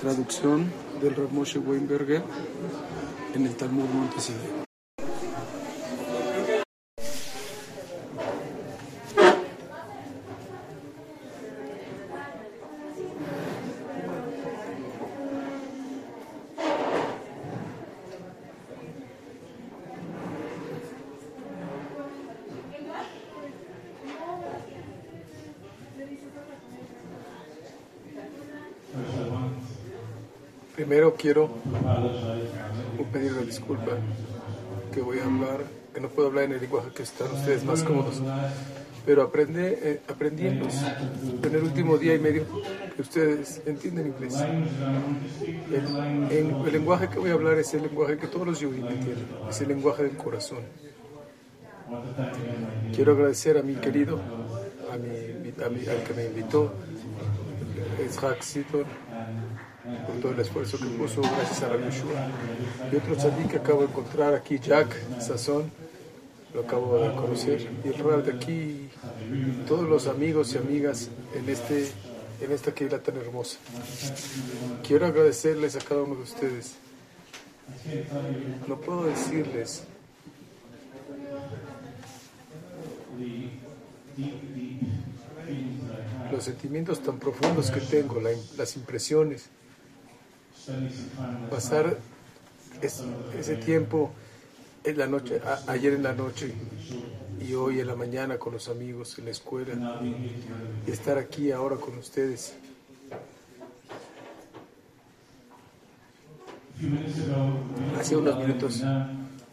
Traducción del Rav Moshe Weinberger en el Talmud Montesideo. Primero quiero pedir una disculpa que voy a hablar, que no puedo hablar en el lenguaje que están ustedes más cómodos, pero aprendí, eh, aprendí en, el último día y medio que ustedes entienden inglés. El, en- el lenguaje que voy a hablar es el lenguaje que todos los judíos entienden, es el lenguaje del corazón. Quiero agradecer a mi querido, a mi, a mi- al que me invitó, Isaac Siton, por todo el esfuerzo que puso, gracias a Rabbi Yeshua. Y otro tzaddik que acabo de encontrar aquí, Jack Sazón, lo acabo de conocer. Y el Rab de aquí, todos los amigos y amigas en, este, en esta queila tan hermosa. Quiero agradecerles a cada uno de ustedes. No puedo decirles los sentimientos tan profundos que tengo, la- las impresiones, pasar es- ese tiempo en la noche, ayer en la noche y hoy en la mañana con los amigos en la escuela y estar aquí ahora con ustedes. Hace unos minutos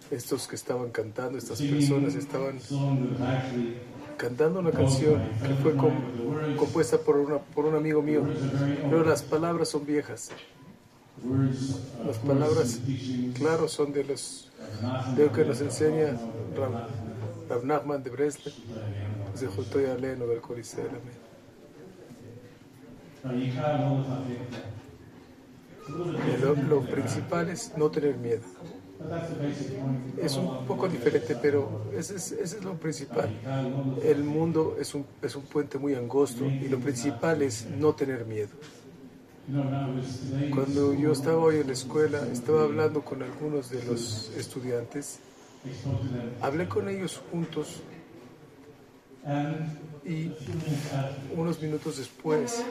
estos que estaban cantando, estas personas estaban cantando una canción que fue com- compuesta por, una, por un amigo mío, pero las palabras son viejas. Las palabras, claro, son de los de lo que nos enseña Rav, Nachman de Breslev, de Jotoy Aleno del Coliseo. Lo, lo principal es no tener miedo. Es un poco diferente, pero ese es, ese es lo principal. El mundo es un, es un puente muy angosto y lo principal es no tener miedo. Cuando yo estaba hoy en la escuela, estaba hablando con algunos de los estudiantes, hablé con ellos juntos y unos minutos después,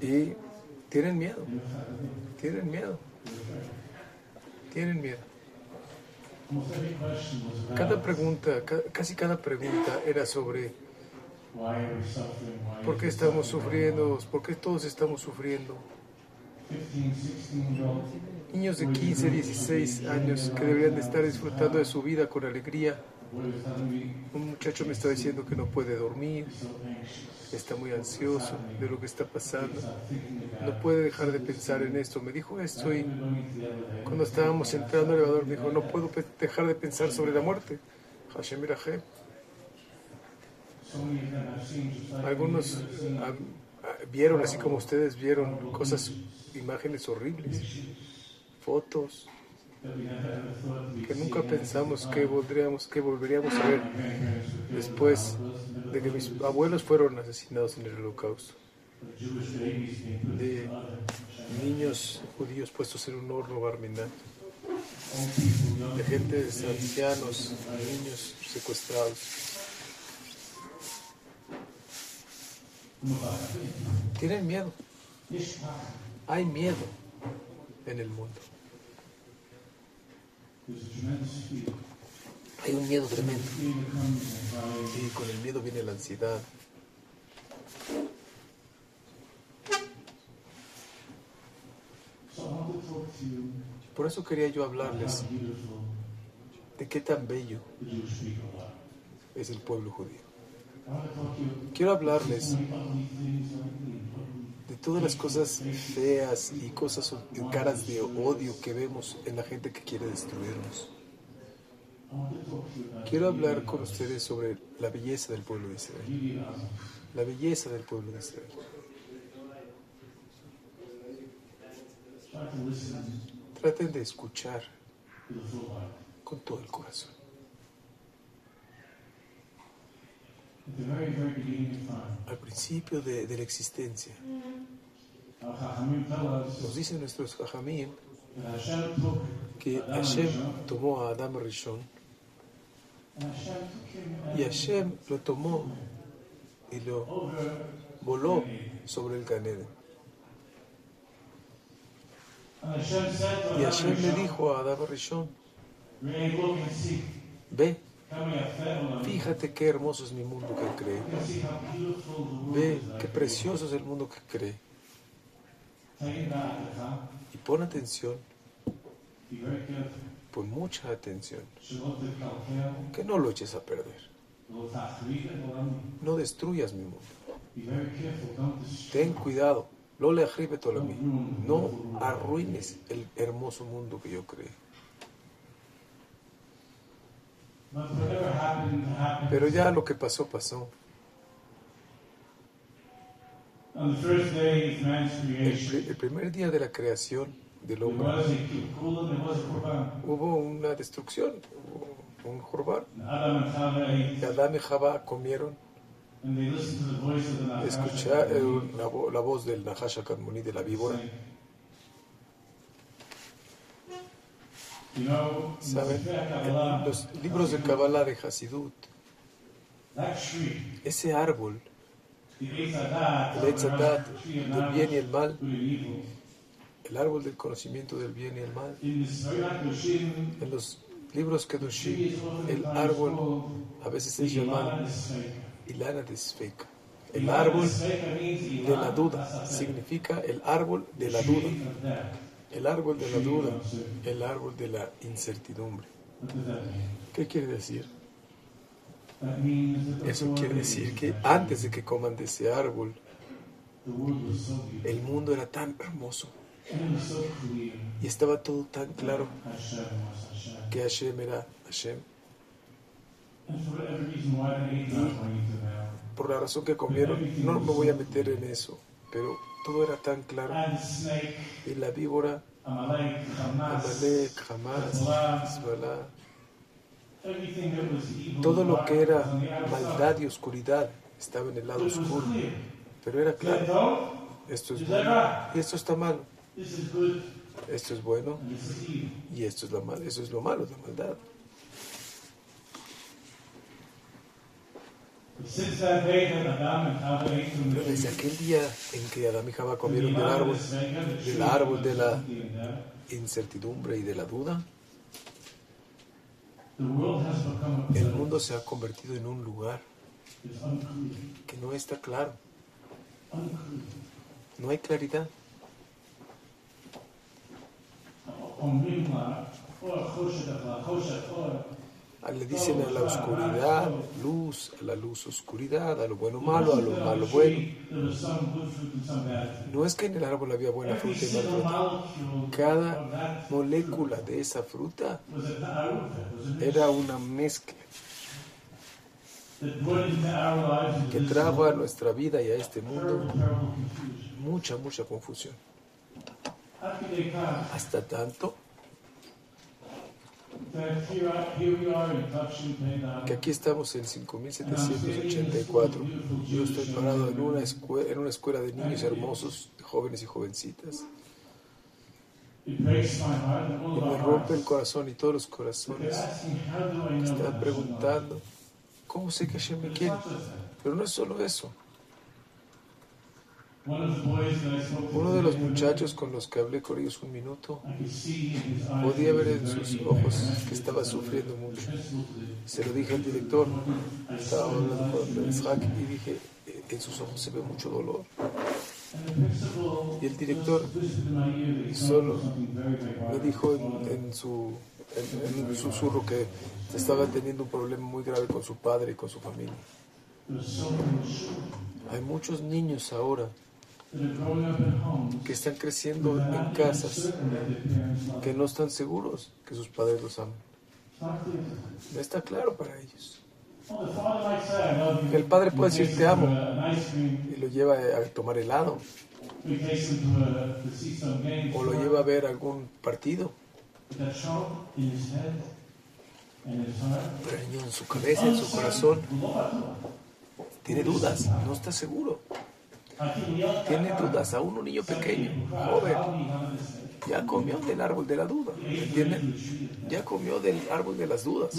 y tienen miedo, tienen miedo, tienen miedo. Cada pregunta, ca- casi cada pregunta era sobre por qué estamos sufriendo, por qué todos estamos sufriendo. Niños de 15, 16 años que deberían de estar disfrutando de su vida con alegría. Un muchacho me está diciendo que no puede dormir, está muy ansioso de lo que está pasando, no puede dejar de pensar en esto. Me dijo esto y cuando estábamos entrando al elevador me dijo, no puedo dejar de pensar sobre la muerte. Hashem Irahem. Algunos ah, vieron, así como ustedes vieron, cosas, imágenes horribles, fotos que nunca pensamos que volveríamos, a ver después de que mis abuelos fueron asesinados en el holocausto, de niños judíos puestos en un horno barminal, de gente, ancianos, niños secuestrados. Tienen miedo. Hay miedo en el mundo. Hay un miedo tremendo. Y con el miedo viene la ansiedad. Por eso quería yo hablarles de qué tan bello es el pueblo judío. Quiero hablarles de todas las cosas feas y cosas caras de odio que vemos en la gente que quiere destruirnos. Quiero hablar con ustedes sobre la belleza del pueblo de Israel. La belleza del pueblo de Israel. Traten de escuchar con todo el corazón. Al principio de, de la existencia. Nos dicen nuestros Jajamim que Hashem tomó a Adam Rishon y Hashem lo tomó y lo voló sobre el to Y Hashem le dijo a Adam Rishon, "Ray, look and see. ve, Fíjate qué hermoso es mi mundo que cree. Ve qué precioso es el mundo que cree. Y pon atención. Pon mucha atención. Que no lo eches a perder. No destruyas mi mundo. Ten cuidado. No le No arruines el hermoso mundo que yo creo. Pero ya lo que pasó, pasó. El, primer día de la creación del hombre hubo una destrucción, hubo un Y Adán y Jabá comieron, Nachash. escucharon la, vo- la voz del Nahash Kadmoni de la víbora. ¿Saben? En los libros de Kabbalah de Hasidut, ese árbol, el of del bien y el mal, el árbol del conocimiento del bien y el mal, en los libros Kedushim, el árbol a veces es llamado Ilana. Ilana Desfeika. El árbol de la duda significa el árbol de la duda. El árbol de la duda, el árbol de la incertidumbre. ¿Qué quiere decir? Eso quiere decir que antes de que coman de ese árbol, el mundo era tan hermoso y estaba todo tan claro que Hashem era Hashem. Now. Por la razón que comieron, no me voy a meter en eso, pero todo era tan claro. Y la víbora, Amalek, Hamas, Hezbollah, todo lo que era maldad y oscuridad estaba en el lado oscuro, pero era claro. Esto es bueno y esto está malo. Esto es bueno y esto es lo malo. Eso es lo malo, la maldad. Desde aquel día en que Adán y Jabá comieron del árbol del árbol de la- incertidumbre y de la duda, el mundo se ha convertido en un lugar que no está claro. No hay claridad. Ah, le dicen a la oscuridad luz, a la luz oscuridad, a lo bueno malo, a lo malo bueno. No es que en el árbol había buena fruta y mala fruta. Cada molécula de esa fruta era una mezcla que traba a nuestra vida y a este mundo mucha, mucha confusión. Hasta tanto que aquí estamos en 5784. Yo estoy parado en una, escuela, en una escuela de niños hermosos, de jóvenes y jovencitas. Y me rompe el corazón y todos los corazones están preguntando, ¿cómo sé que Hashem me? quiere? Pero no es solo eso. Uno de los muchachos con los que hablé con ellos un minuto, podía ver en sus ojos que estaba sufriendo mucho. "Principal today, Se lo dije al director, estaba hablando con Isaac y dije, "Eh, en sus ojos se ve mucho dolor. Y el director solo Me dijo en, su susurro que estaba teniendo un problema muy grave con su padre y con su familia. Hay muchos niños ahora que están creciendo en casas que no están seguros que sus padres los aman. Está claro para ellos. El padre puede decir, "Te amo". Y lo lleva a tomar helado o lo lleva a ver algún partido. Pero en su cabeza, en su corazón, tiene dudas, no está seguro. Tiene dudas, aún un niño pequeño, joven, ya comió del árbol de la duda. Ya comió del árbol de las dudas.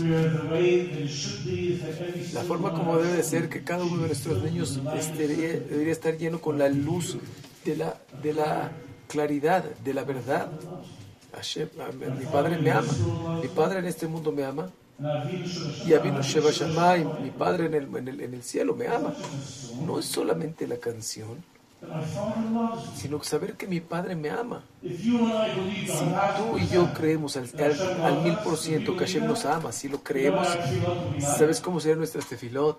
La forma como debe de ser que cada uno de nuestros niños este, debería estar lleno con la luz de la, de la claridad, de la verdad. mi padre me ama, mi padre en este mundo me ama. Y Abinu Sheba Shammai, mi padre en el, en, el, en el cielo me ama. No es solamente la canción, sino saber que mi Padre me ama. Si tú y yo creemos al, mil por ciento que Hashem nos ama, si lo creemos, ¿sabes cómo sería nuestra tefilot?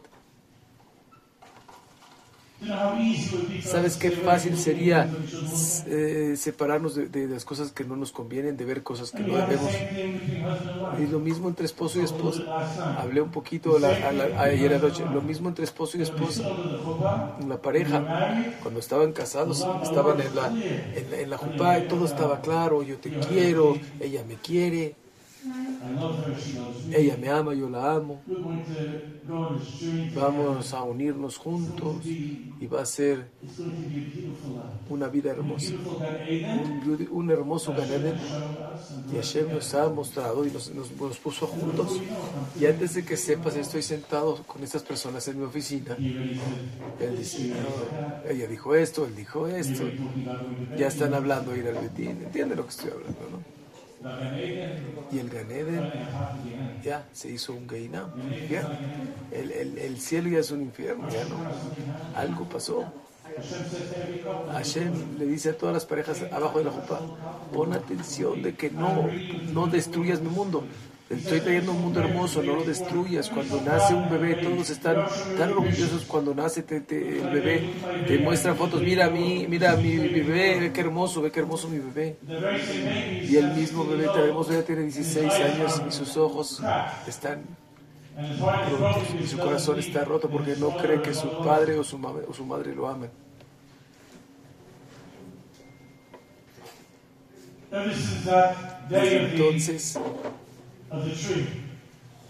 ¿Sabes qué fácil sería eh, separarnos de, las cosas que no nos convienen, de ver cosas que no debemos? Y lo mismo entre esposo y esposa. Hablé un poquito ayer anoche. Lo mismo entre esposo y esposa. La pareja, cuando estaban casados, estaban en la, en, la, en y todo estaba claro. Yo te quiero, ella me quiere. Ella me ama, yo la amo. Vamos a unirnos juntos y va a ser una vida hermosa. Un, hermoso Ganeden. Y Hashem nos ha mostrado y nos, nos, puso juntos. Y antes de que sepas, estoy sentado con estas personas en mi oficina. Él dice, ella dijo esto, él dijo esto. Ya están hablando ir al Betín. ¿Entiende lo que estoy hablando, no? Y el Ganeden ya se hizo un Geinam. El, el, el, cielo ya es un infierno, ya no. Algo pasó. Hashem le dice a todas las parejas abajo de la jupa, pon atención de que no, no destruyas mi mundo. Estoy trayendo un mundo hermoso, no lo destruyas. Cuando nace un bebé, todos están tan orgullosos cuando nace el bebé. Te muestran fotos, mira a mí, mira mi, bebé, ve qué hermoso, ve qué hermoso mi bebé. Y el mismo bebé, tenemos, ya tiene 16 años y sus ojos están rotos y su corazón está roto porque no cree que su padre o su, o su madre lo amen. entonces,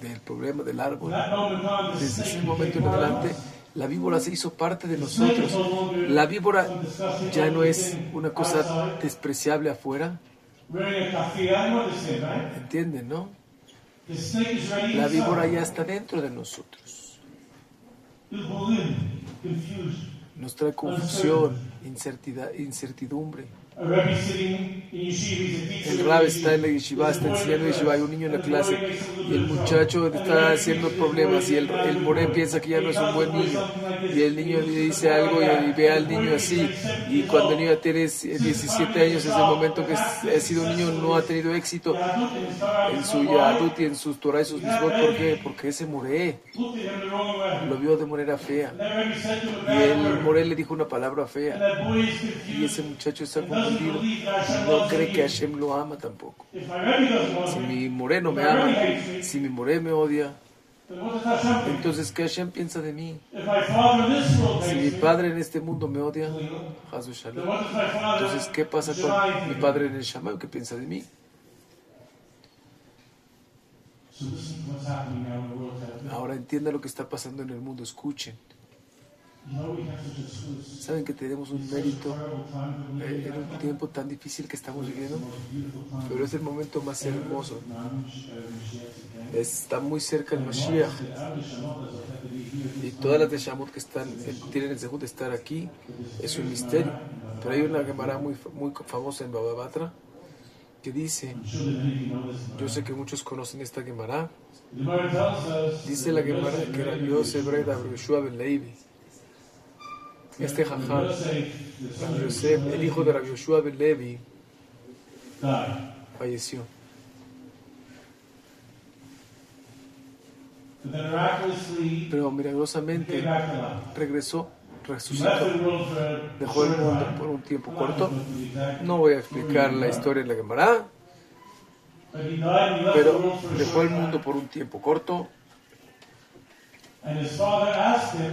del problema del árbol. Desde ese momento en adelante, la víbora se hizo parte de nosotros. La víbora ya no es una cosa despreciable afuera. ¿Entienden, no? La víbora ya está dentro de nosotros. Nos trae confusión, incertidumbre. El Rab está en la yeshiva, está enseñando yeshiva, hay un niño en la clase y el muchacho está haciendo problemas y el, el moré piensa que ya no es un buen niño y el niño le dice algo y, ve al niño así y cuando el niño tiene 17 años es el momento que ha sido un niño no ha tenido éxito en su yadut y en sus Torah y sus mismos, ¿por qué? Porque ese moré lo vio de manera fea. Y el moré le dijo una palabra fea. Y ese muchacho está no cree que Hashem lo ama tampoco. Si mi moreno me ama, si mi moreno me odia, entonces ¿qué Hashem piensa de mí? Si mi padre en este mundo me odia, entonces ¿qué pasa con mi padre en el Shammai? ¿Qué piensa de mí? Ahora entienda lo que está pasando en el mundo, escuchen. Saben que tenemos un mérito eh, en un tiempo tan difícil que estamos viviendo, pero es el momento más hermoso. Está muy cerca el Mashiach y todas las de que están, tienen el segundo de estar aquí es un misterio. Pero hay una Gemara muy, muy famosa en Baba que dice, yo sé que muchos conocen esta Gemara, dice la Gemara que era Yosef Breda Ben Leivi este jajam, Yosef, el hijo de Rabbi Yoshua ben Levi, falleció. Pero milagrosamente regresó, resucitó, dejó el mundo por un tiempo corto. No voy a explicar la historia de la Gemara, pero dejó el mundo por un tiempo corto.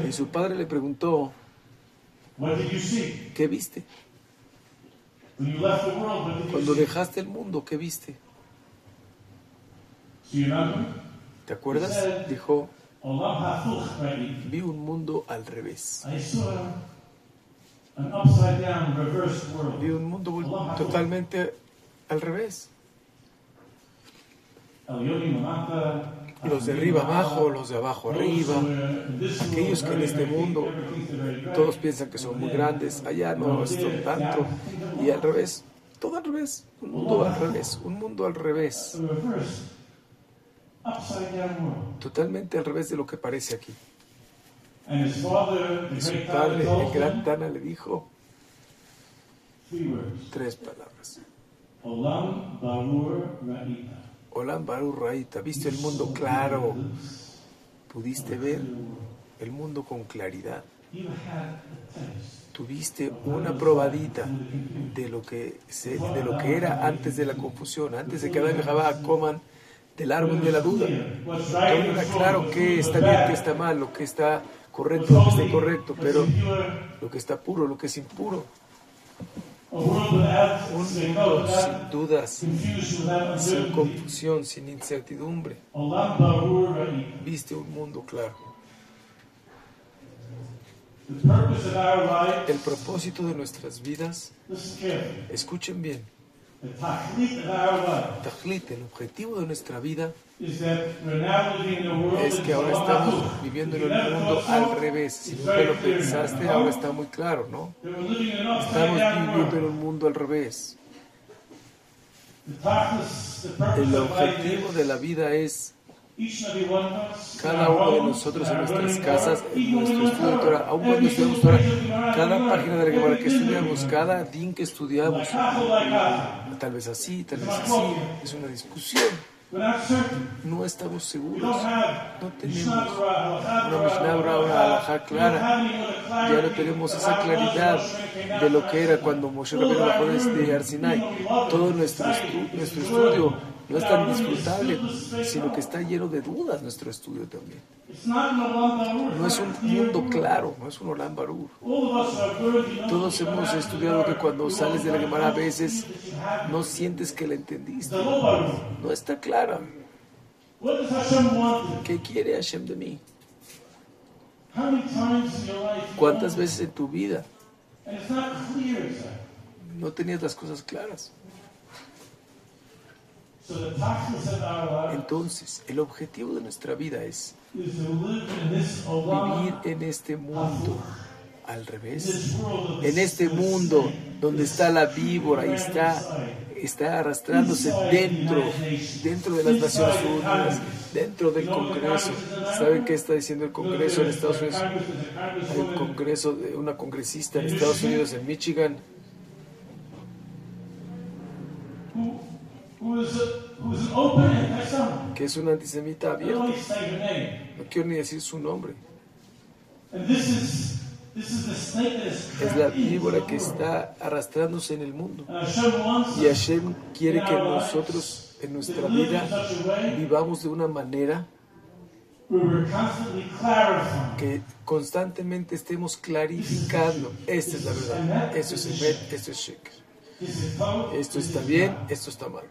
Y su padre le preguntó, ¿Qué viste? Cuando dejaste el mundo, ¿qué viste? ¿Te acuerdas? Dijo, vi un mundo al revés. Vi un mundo totalmente al revés los de arriba abajo, los de abajo arriba, aquellos que en este mundo todos piensan que son muy grandes, allá no son tanto, y al revés, todo al revés, un mundo al revés, un mundo al revés, totalmente al revés de lo que parece aquí. Y su padre, el gran Tana, le dijo tres palabras. Olam Barur Ra'ita. Olam Baruch Raita, viste el mundo claro, pudiste ver el mundo con claridad. Tuviste una probadita de lo que se, de lo que era antes de la confusión, antes de que Adán y coman del árbol de la duda. Todo era claro que está bien, que está mal, lo que está correcto, lo que está incorrecto, pero lo que está puro, lo que es impuro. Un mundo sin dudas, sin confusión, sin incertidumbre. Viste un mundo claro. El propósito de nuestras vidas, escuchen bien, el objetivo de nuestra vida es que ahora estamos viviendo en el mundo al revés. Si nunca lo pensaste, ahora está muy claro, ¿no? Estamos viviendo en un mundo al revés. El objetivo de la vida es cada uno de nosotros en nuestras casas, en nuestro estudio de Torah, aun cuando estudiamos Torah, cada página de la Gemara que estudiamos, cada din que estudiamos, tal vez así, tal vez así, es una discusión. No estamos seguros. No tenemos una Mishnah una don't clara. Ya no tenemos esa claridad de lo que era cuando Moshe Rabbeinu bajó desde Arsinai. Todo nuestro, estu- nuestro estudio no es tan disfrutable, sino que está lleno de dudas nuestro estudio también. No es un mundo claro, no es un enough Todos hemos estudiado que cuando sales de la Gemara a veces no sientes que la entendiste. No está clara. ¿Qué quiere Hashem de mí? ¿Cuántas veces en tu vida no tenías las cosas claras? Entonces, el objetivo de nuestra vida es vivir en este mundo al revés. En este mundo donde está la víbora y está, está arrastrándose dentro, dentro de las Naciones Unidas, dentro del Congreso. ¿Saben qué está diciendo el Congreso en Estados Unidos? Un congreso de una congresista en Estados Unidos, en Michigan, que es una antisemita I don't abierta. want to say her name. No quiero ni decir su nombre. Es la víbora que está arrastrándose en el mundo. Y Hashem quiere que nosotros en nuestra vida vivamos de una manera que constantemente estemos clarificando. Esta es la verdad. Esto es Emet, esto es Sheker. Esto está bien, esto está mal.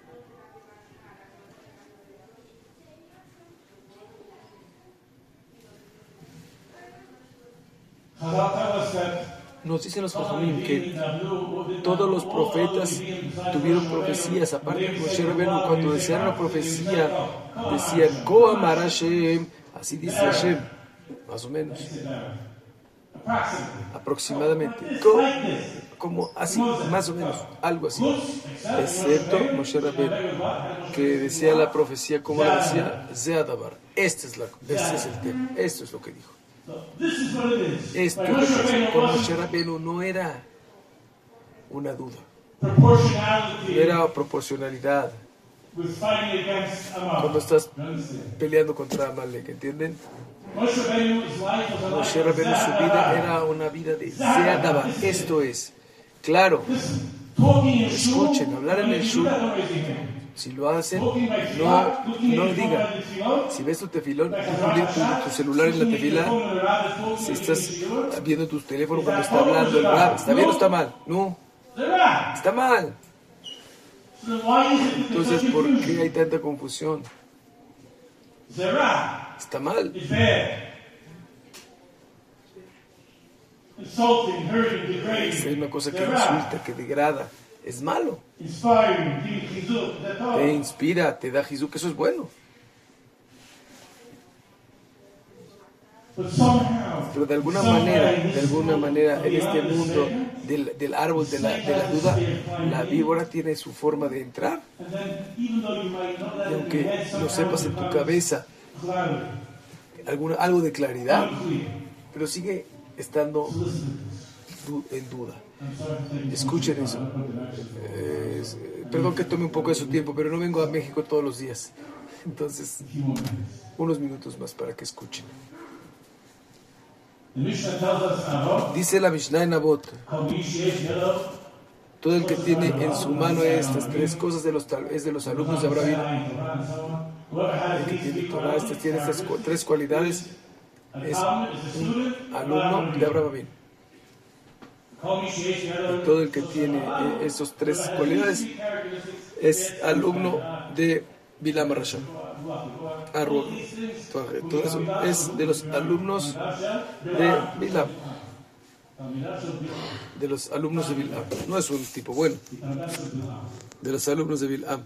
Nos dicen los Jajamim que todos los profetas tuvieron profecías, aparte de Moshe Rabbeinu, cuando decían una profecía, decían, Ko Hashem, así dice Hashem, más o menos, aproximadamente, como así, más o menos, algo así, excepto Moshe Rabbeinu, que decía la profecía, como la decía, Zeadabar, este es, la, este es el tema, esto es lo que dijo. Esto es Moshe Rabbeinu no era una duda, no era proporcionalidad. Cuando estás peleando contra Amalek, ¿entienden? Moshe Rabbeinu su vida era una vida de Zeadabar. Esto es, claro, Escuchen, hablar en el shul. Si lo hacen, no, looking no digan. Si ves tu tefilón, tu, celular en la tefila, si estás viendo tu teléfono cuando está hablando el rab, ¿está bien o está mal? No, está mal. Entonces, ¿por qué hay tanta confusión? Está mal. Es una cosa que insulta, que degrada. Es malo. Te inspira, te da Jesús, que eso es bueno. Pero de alguna manera, de alguna manera, en este mundo del, del árbol de la, de la duda, la víbora tiene su forma de entrar. Y aunque somehow sepas en tu cabeza, alguna, algo de claridad, pero sigue estando en duda. Escuchen eso. perdón que tome un poco de su tiempo, pero no vengo a México todos los días. Entonces, unos minutos más para que escuchen. Dice la Mishnah en Abot, todo el que tiene en su mano estas tres cosas es de los alumnos de Abraham. El que tiene Torah, estas, tiene estas tres cualidades, es alumno de Abraham. Todo el que tiene eh, esos tres cualidades es alumno de Bilam Rasha. Todo eso es de los alumnos de Bilam. De los alumnos de Bilam. No es un tipo bueno. De los alumnos de Bilam.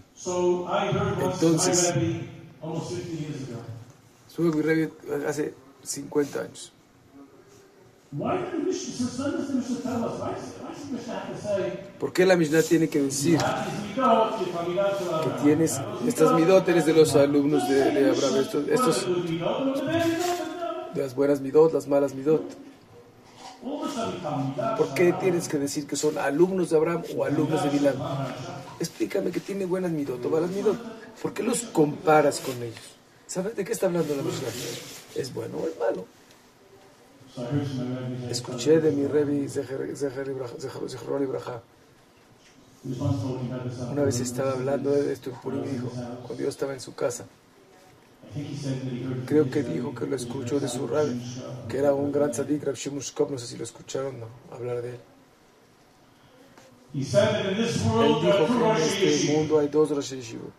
Entonces- my Rebbe almost 50 years ago. Sube mi hace 50 años. ¿Por qué la Mishnah tiene que decir "Ah, Abraham"? tienes estas midot eres de los alumnos de, de Abraham? Estos, estos de las buenas midot, las malas midot. ¿Por qué tienes que decir que son alumnos de Abraham o alumnos de Bilam? Explícame que tiene buenas midot o malas midot. ¿Por qué los comparas con ellos? ¿Sabes de qué está hablando la Mishnah? ¿Es bueno o es malo? Escuché de mi this, uh, Una vez estaba hablando de esto y dijo, cuando yo estaba en su casa, creo que dijo que lo escuchó de su rabbi, que era un gran tzadik, Rav Shimon Shkop, no sé si lo escucharon, no, hablar de él. Él dijo que en este mundo hay dos Rosh Yeshivot.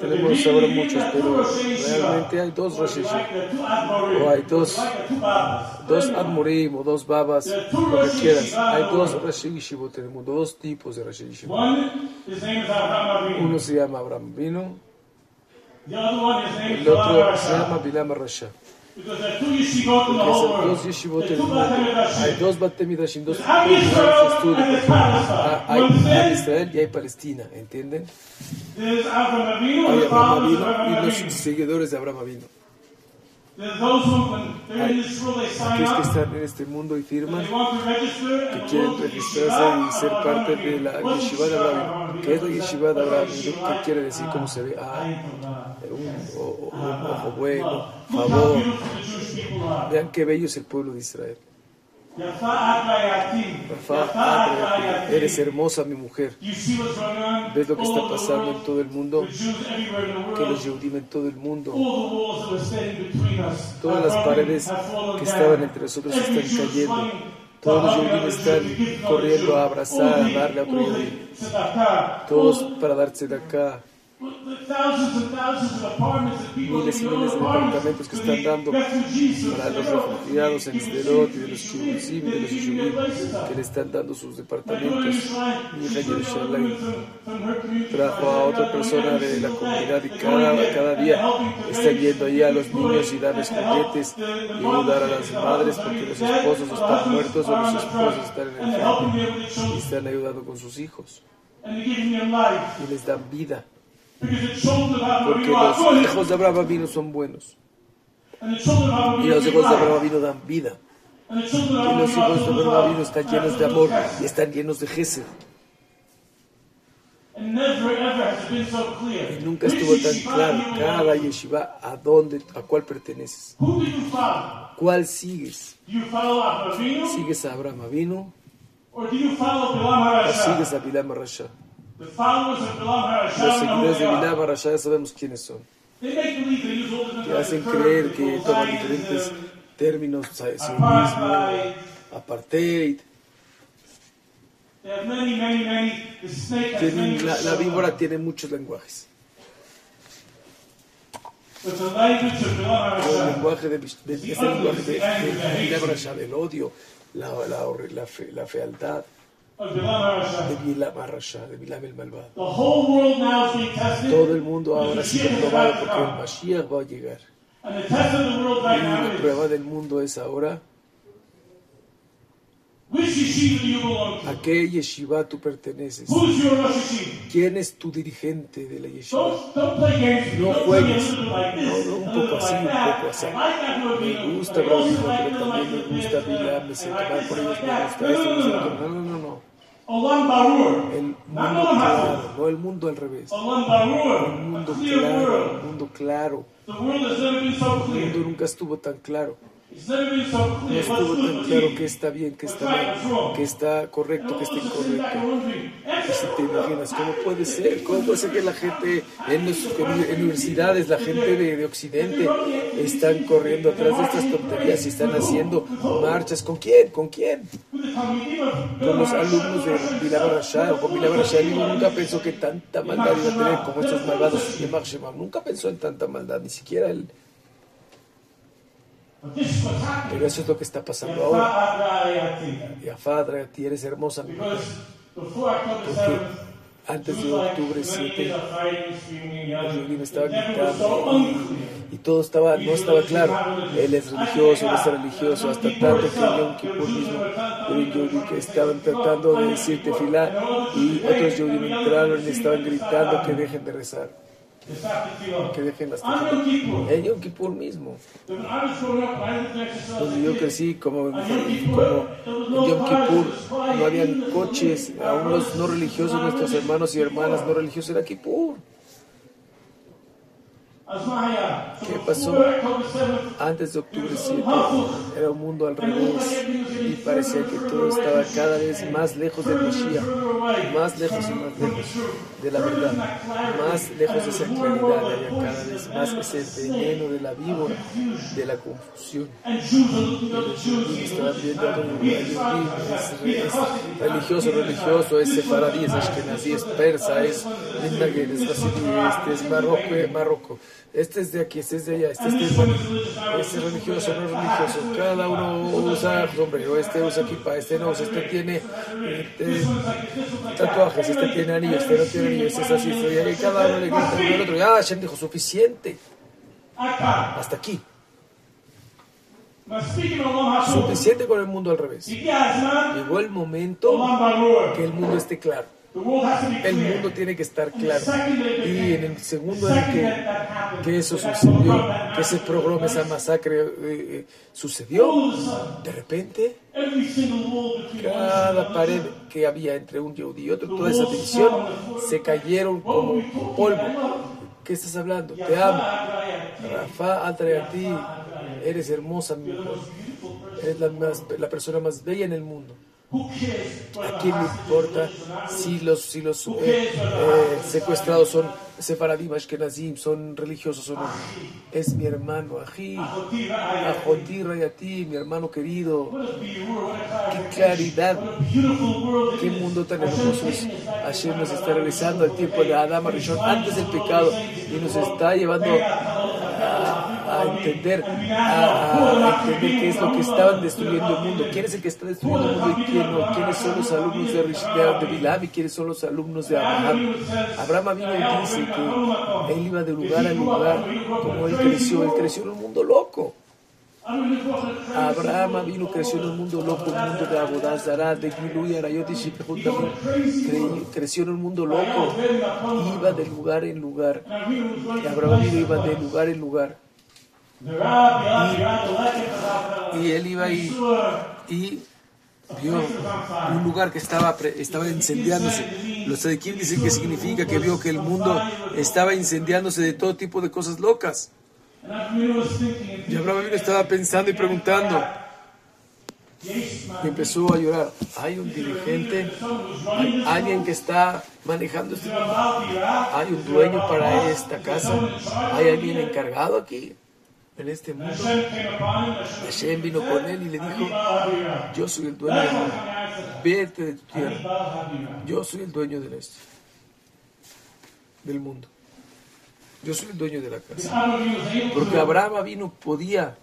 Tenemos muchos, pero realmente hay dos Admorim, O hay dos, dos Admorim o dos Babas, lo que quieras. Hay dos el mundo, dos tipos de Avinu. Uno se llama Abraham Vino, el otro se llama. Bilam Rasha. Porque dos yeshivot en el mundo. Hay dos Batemidashim, dos Am lugares de Yisrael estudio. and the Ah, Hay hay Israel y hay Palestina, ¿entienden? Hay Abraham Avino y los seguidores de Abraham Avino. Sign Aquellos que están en este mundo y firman que quieren registrarse y ser parte de la yeshiva de Abraham. ¿Qué es la yeshiva de Abraham? ¿Qué quiere decir? ¿Cómo se ve? Ah, un, ojo bueno, favor. Vean qué bello es el pueblo de Israel. Eres hermosa, mi mujer. ¿Ves lo que está pasando en todo el mundo? Que los. Yehudim en todo el mundo, todas las paredes que estaban entre nosotros están cayendo. Todos los Yehudim están corriendo a abrazar, a darle a otro Yehudim. Todos para darse de acá. Miles y miles de departamentos que están dando para los refugiados en Sderot y de los kibbutzim y de los up. que le están dando sus departamentos. Mi hija Yerushalayim trajo a otra persona de la comunidad y cada, cada día raise yendo allá a los niños y darles juguetes y ayudar a las madres porque los esposos están muertos o los esposos están en el the y están ayudando con sus hijos y les dan vida. Porque Avinu los hijos de Abraham vino son buenos y los Avinu hijos de Abraham vino dan vida. Y los hijos de Avinu Abraham vino están llenos de amor y están llenos de Gesed. Y nunca estuvo tan claro cada yeshiva a dónde, a cuál perteneces. ¿Cuál sigues? Avinu, ¿Sigues a Abraham Bilam o sigues a Bilam Rasha? Los seguidores de. Bilam Rasha ya sabemos quiénes son. Que hacen creer que toman diferentes términos, sionismo, apartheid. Tienen- la, la víbora tiene muchos lenguajes. El lenguaje de, de, el lenguaje de, de, Rasha, del odio, la, la, la, fe- la fealdad. De Bilam Rasha, de Bilam el malvado. The whole world now is being tested. Todo el mundo ahora ha sido probado porque el Mashiach va a llegar. And the test of the world right Y la prueba del mundo es ahora a qué yeshiva tú perteneces. ¿Quién es tu dirigente de la yeshiva? No juegues. No, no, un poco así, un poco así. Me gusta like pero también me gusta Bilam, me this, mal por ellos, me gusta esto, me gusta no. No, no, no. El mundo claro, no el mundo al revés. Un mundo claro, world. mundo claro. El mundo nunca estuvo tan claro. No estuvo tan claro que está bien, que está mal, que está correcto, que está incorrecto. Y si te imaginas, ¿cómo puede ser? ¿Cómo puede ser que la gente en las en universidades, la gente de, de Occidente, están corriendo atrás de estas tonterías y están haciendo marchas? ¿Con quién? ¿Con quién? Con los alumnos de Bilal Rashad o con. Digo, nunca pensó que tanta maldad iba a tener como estos malvados. Shemam. Nunca pensó en tanta maldad, ni siquiera él. Pero eso es lo que está pasando ahora. Because Y Afadra, a ti eres hermosa, mi hija. before October Porque 7th, antes de octubre many 7, days of fighting, screaming, yelling. Yudin estaba gritando y todo estaba, no estaba claro. Él es religioso, él es religioso, hasta tanto que Yom Kippur mismo que estaban tratando de decir tefilá y otros Yudin entraron y estaban gritando que dejen de rezar, Que dejen las. Kippur, En Yom Kippur mismo, donde yo crecí como, como en Yom Kippur, no habían coches, aún los no religiosos, nuestros hermanos y hermanas no religiosos, era Kippur. ¿Qué pasó? October 7th, Antes de octubre 7 era un mundo al revés y parecía que todo estaba cada vez más lejos del Mashiach, más lejos y más lejos de la verdad, más lejos de esa claridad, había cada vez más ese veneno de la víbora, de la confusión. estaban viendo a es, religioso, religioso, es sefaradí, es ashkenazí, es persa, es es este es marroco, eh, marroco. Este es de aquí, este es de allá, este es de este es religioso, no es religioso. Cada uno usa sombrero, este usa equipa, este no, este tiene este, tatuajes, este tiene anillos, este no tiene anillos, este es así, este, y cada uno le grita uno al otro. Ya, Hashem dijo, suficiente, hasta aquí. Suficiente con el mundo al revés. Llegó el momento que el mundo esté claro. El mundo tiene que estar claro. Y en el segundo en que, que eso sucedió, que ese programa, esa masacre eh, eh, sucedió, de repente cada pared que había entre un yehudí y otro, toda esa división, se cayeron como polvo. ¿Qué estás hablando? Te amo. Rafa, atrae a ti. Eres hermosa, mi mujer. Eres la, más, la persona más bella en el mundo. ¿A quién le importa si los, si los eh, eh, secuestrados son sefaradim, ashkenazim, son religiosos o no? Es mi hermano, Ají, Ajotí, Rayatí, mi hermano querido. Qué claridad, qué mundo tan hermoso es. Hashem nos está realizando el tiempo de Adama Rishon antes del pecado y nos está llevando a entender, a, entender qué es lo que estaban destruyendo el mundo. ¿Quién es el que está destruyendo el mundo y quién no? ¿Quiénes son los alumnos de, de, de Bilam y quiénes son los alumnos de Abraham? Abraham vino y dice que él iba de lugar a lugar, como él creció. Él creció en un mundo loco. Abraham vino, creció en un mundo loco, un mundo de Abodazara, de Gilui, Arayot y Shipehut Creció en un mundo loco, iba de lugar en lugar. Y Abraham iba de lugar en lugar. Y él iba y, y vio un lugar que estaba, estaba incendiándose. Los tzadikim dicen que significa que vio que el mundo estaba incendiándose de todo tipo de cosas locas. Y Abraham estaba pensando y preguntando. Y empezó a llorar. Hay un dirigente, hay alguien que está manejando este mundo. Hay un dueño para esta casa. Hay alguien encargado aquí, en este mundo. Hashem vino con él y le dijo, yo soy el dueño del mundo. Vete de tu tierra. Yo soy el dueño de esto. Del mundo. Yo soy el dueño de la casa. Porque Abraham vino, podía.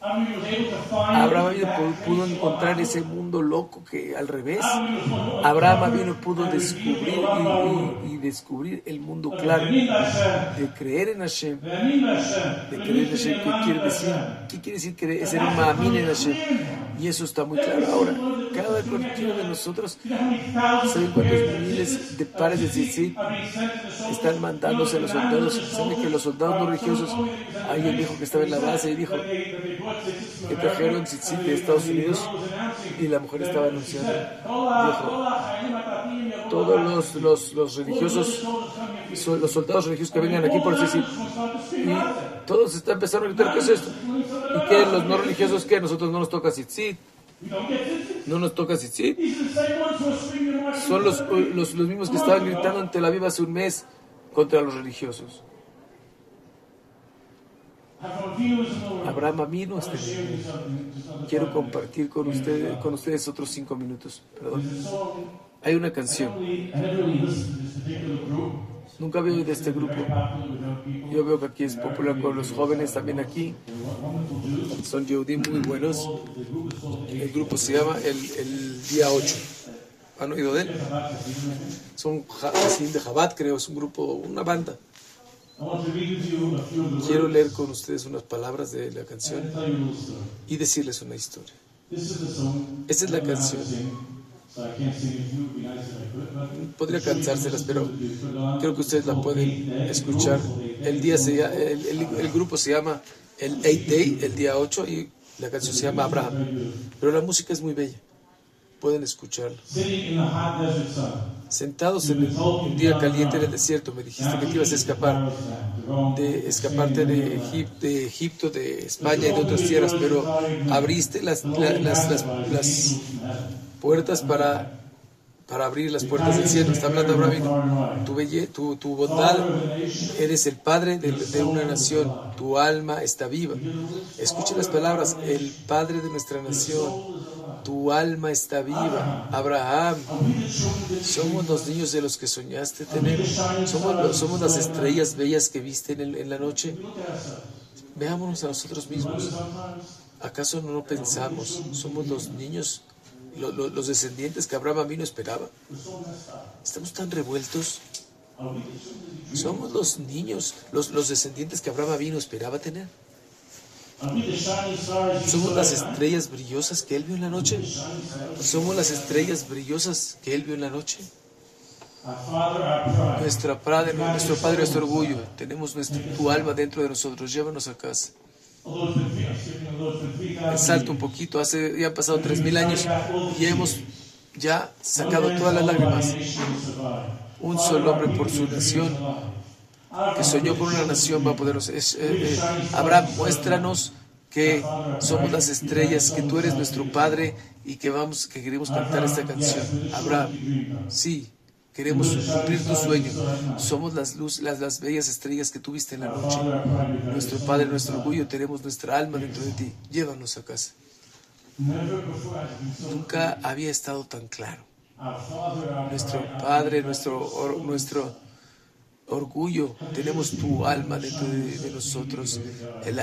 Abraham pudo encontrar ese mundo loco que al revés. Abraham vino, pudo descubrir y, descubrir el mundo claro. De creer en Hashem. De creer en Hashem. ¿Qué quiere decir? ¿Qué quiere decir creer? Ser un en Hashem? Y eso está muy claro ahora. Cada cualquiera de nosotros ¿Saben cuántos miles de pares de tzitzit están mandándose a los soldados? ¿Saben que los soldados no religiosos, alguien dijo que estaba en la base y dijo que trajeron tzitzit de Estados Unidos y la mujer estaba anunciando? Dijo, todos los, los, los religiosos, los soldados religiosos que vengan aquí por tzitzit. Y todos están empezando a gritar, ¿qué es esto? ¿Y qué? ¿Los no religiosos qué? Nosotros no nos toca tzitzit. No nos toca tzitzit. Son los, los, los mismos que estaban gritando en Tel Aviv hace un mes contra los religiosos. Abraham Amino, este, quiero compartir con ustedes, con ustedes otros cinco minutos. Perdón. Hay una canción. Nunca había oído este grupo. Yo veo que aquí es popular con los jóvenes también aquí. Son Yehudi muy buenos. El grupo se llama El, el Día 8. ¿Han oído de él? Son así de Jabat, creo. Es un grupo, una banda. Quiero leer con ustedes unas palabras de la canción y decirles una historia. Esa es la canción. Podría cansárselas, pero creo que ustedes la pueden escuchar. El día se el, el- el grupo se llama el Eight Day, el día 8, y la canción se llama Abraham. Pero la música es muy bella. Pueden escucharlo. Sentados en el- un día caliente en el desierto, me dijiste que te ibas a escapar, de escaparte de, Egip- de Egipto, de España y de otras tierras, pero abriste las, la- las, las, las puertas para, para abrir las puertas del cielo. Está hablando Abraham. Tu, tu, tu bondad, eres el padre de, una nación, tu alma está viva. Escuche las palabras, el padre de nuestra nación, tu alma está viva. Abraham, somos los niños de los que soñaste tener, somos, somos las estrellas bellas que viste en, la noche. Veámonos a nosotros mismos. ¿Acaso no pensamos? Somos los niños, lo- lo- los descendientes que Abraham a mí no esperaba. Estamos tan revueltos. Somos los niños, los, los descendientes que Abraham vino esperaba tener. Somos las estrellas brillosas que él vio en la noche. Somos las estrellas brillosas que él vio en la noche. Nuestra padre, nuestro padre, nuestro orgullo. Tenemos tu alma dentro de nosotros. Llévanos a casa. Salto un poquito. Hace ya han pasado tres mil años y hemos ya sacado todas las lágrimas. Un solo hombre por su nación que soñó con una nación va a poder. eh, eh, Abraham, muéstranos que somos las estrellas, que tú eres nuestro Padre y que vamos, que queremos cantar esta canción. Abraham, sí, queremos cumplir tu sueño. Somos las luz, las, las bellas estrellas que tuviste en la noche. Nuestro Padre, nuestro orgullo, tenemos nuestra alma dentro de ti. Llévanos a casa. Nunca había estado tan claro. Nuestro Padre, nuestro, nuestro orgullo, tenemos tu alma dentro de, de nosotros. El,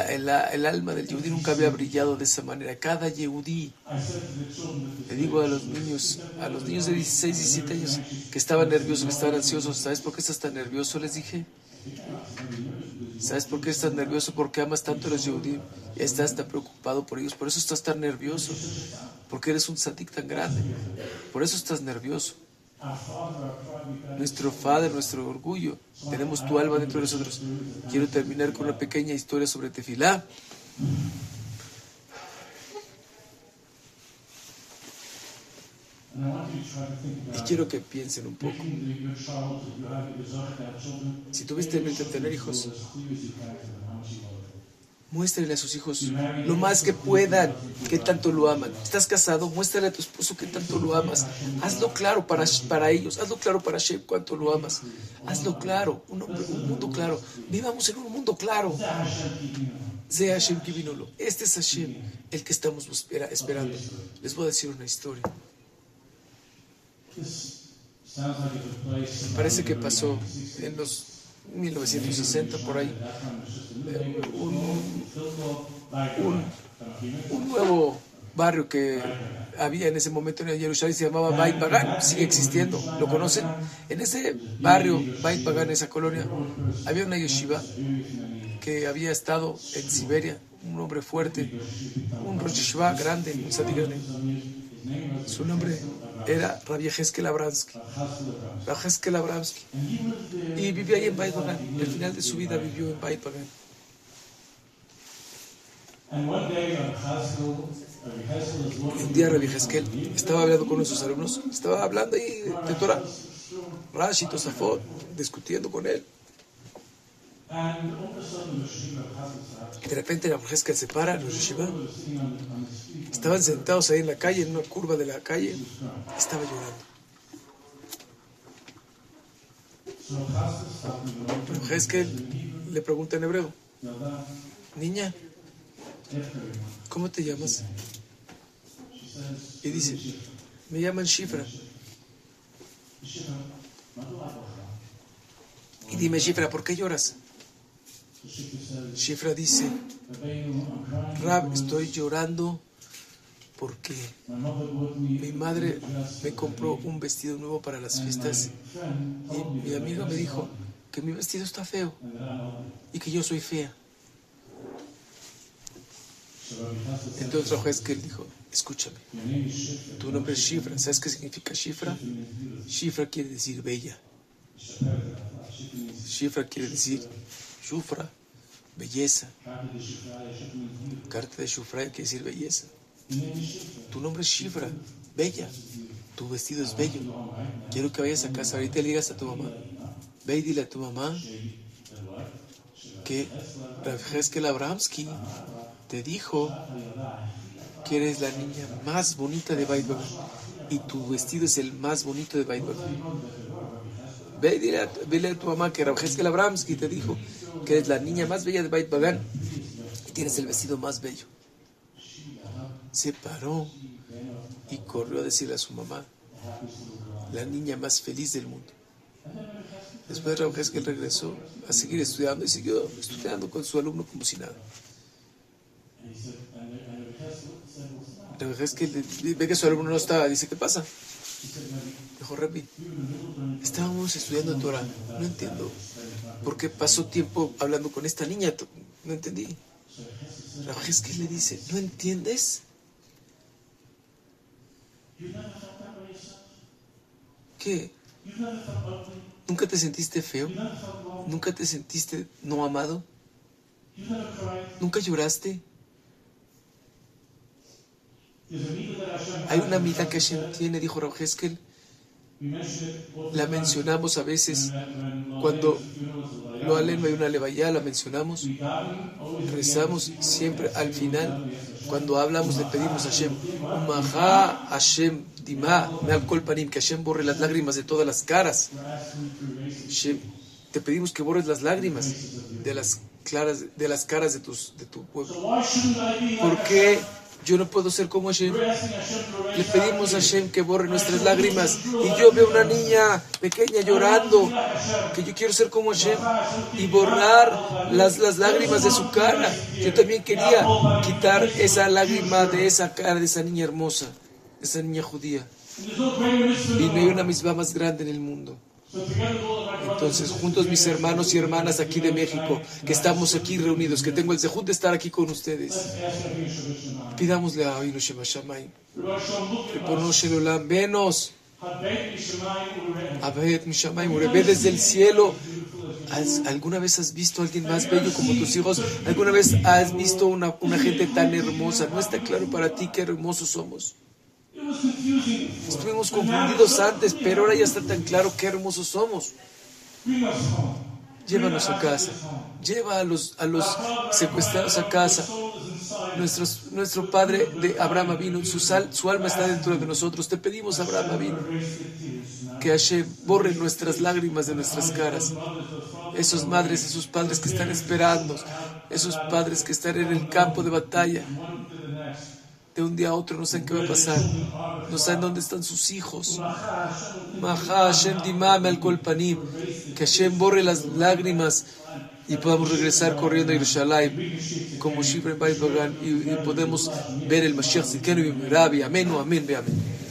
alma del Yehudí nunca había brillado de esa manera. Cada Yehudí, le digo a los niños, a los niños de 16, 17 años que estaban nerviosos, que estaban ansiosos, ¿sabes por qué estás tan nervioso? Les dije. ¿Sabes por qué estás nervioso? Porque amas tanto a los Yehudim. Estás tan preocupado por ellos. Por eso estás tan nervioso. Porque eres un sadik tan grande. Por eso estás nervioso. Nuestro Padre, nuestro orgullo. Tenemos tu alma dentro de nosotros. Quiero terminar con una pequeña historia sobre Tefilá. Y quiero que piensen un poco. Si tuviste en mente tener hijos, muéstrale a sus hijos lo más que puedan, que tanto lo aman. ¿Estás casado? Muéstrale a tu esposo que tanto lo amas. Hazlo claro para, para ellos, hazlo claro para Shem cuánto lo amas. Hazlo claro, un, hombre- un mundo claro. Vivamos en un mundo claro. Sea Hashem Kivinolo. Este es Hashem, el que estamos espera- esperando. Les voy a decir una historia. Parece que pasó en los 1960 por ahí, un, un- nuevo barrio que había en ese momento en Jerusalén se llamaba Bait Bagan, sigue existiendo, ¿lo conocen? En ese barrio, Bait Bagan, esa colonia, había una yeshiva que había estado en Siberia, un hombre fuerte, un Rosh grande, un grande. Su nombre era Rabbi Heskel Abramsky. Rabbi. Y vivía ahí en Bait Bagan. El final de su vida vivió en walking Un día Rabbi estaba hablando con uno sus alumnos, estaba hablando ahí de Torah. Rashi, Tosafot, discutiendo con él. De repente Rabbi Heskel se para los yeshiva. Estaban sentados ahí en la calle, en una curva de la calle. Estaba llorando. Went, Rabbi Heskel le pregunta en hebreo, niña. ¿cómo te llamas? Y dice, me llaman Shifra. Y dime, Shifra, ¿por qué lloras? Shifra dice. Rab, estoy llorando porque mi madre me compró un vestido nuevo para las fiestas y mi amiga me dijo que mi vestido está feo y que yo soy fea. Entonces Rabbi Heskel dijo, escúchame, tu nombre es Shifra. ¿Sabes qué significa Shifra? Shifra quiere decir bella. Shifra quiere decir Shufra, belleza. Carta de Shufra quiere decir belleza. Tu nombre es Shifra, bella. Tu vestido es bello. Quiero que vayas a casa ahorita y le digas a tu mamá. Ve y dile a tu mamá que Rav Heskel Abramsky te dijo que eres la niña más bonita de Baidberg y tu vestido es el más bonito de Baidberg. Ve y dile a, tu mamá que Rav Heskel Abramsky te dijo que eres la niña más bella de Baidberg y tienes el vestido más bello. Se paró y corrió a decirle a su mamá, la niña más feliz del mundo. Después Raúl Heskel regresó a seguir estudiando y siguió estudiando con su alumno como si nada. Le- ve que su alumno no estaba, dice, ¿qué pasa? Dijo, Rabbi, estábamos estudiando Torah, no entiendo por qué pasó tiempo hablando con esta niña, no entendí. Raúl Heskel le dice, ¿no entiendes? ¿Qué? ¿Nunca te sentiste feo? ¿Nunca te sentiste no amado? ¿Nunca lloraste? Hay una mida que Hashem tiene, dijo Rav Heskel. La mencionamos a veces cuando lo aleno hay una levaya, la mencionamos. Rezamos siempre al final, cuando hablamos, le pedimos a Hashem, Umaha Hashem Dima, Panim, que Hashem borre las lágrimas de todas las caras. Te pedimos que borres las lágrimas de las claras, de las caras de tus, de tu pueblo. ¿Por qué yo no puedo ser como Hashem? Le pedimos a Hashem que borre nuestras lágrimas. Y yo veo una niña pequeña llorando, que yo quiero ser como Hashem y borrar las, las lágrimas de su cara. Yo también quería quitar esa lágrima de esa cara de esa niña hermosa, esa niña judía. Y no hay una misma más grande en el mundo. Entonces, juntos mis hermanos y hermanas aquí de México, que estamos aquí reunidos, que tengo el sejud de estar aquí con ustedes, pidámosle a Avinu Shema Shamayim, Rabbi Shalom, look at Ribono Shel Olam, venos, Habeit Mishamayim Ure'em. Abed Mishamayim, desde el cielo. ¿Has- ¿Alguna vez has visto a alguien más bello como tus hijos? ¿Alguna vez has visto una, una gente tan hermosa? ¿No está claro para ti qué hermosos somos? Estuvimos confundidos antes, pero ahora ya está tan claro qué hermosos somos. Llévanos a casa. Lleva a los, a los secuestrados a casa. Nuestro padre de Abraham vino, su, sal, su alma está dentro de nosotros. Te pedimos, Abraham vino, que Hashem borre nuestras lágrimas de nuestras caras. Esos madres, esos padres que están esperando, esos padres que están en el campo de batalla, de un día a otro no saben qué va a pasar, no saben dónde están sus hijos. Maha que Hashem borre las lágrimas y podamos regresar corriendo a Yerushalayim como Shifra y, y podemos ver el Mashiach Zidkenu y Rabbi. Amén, amén, amén.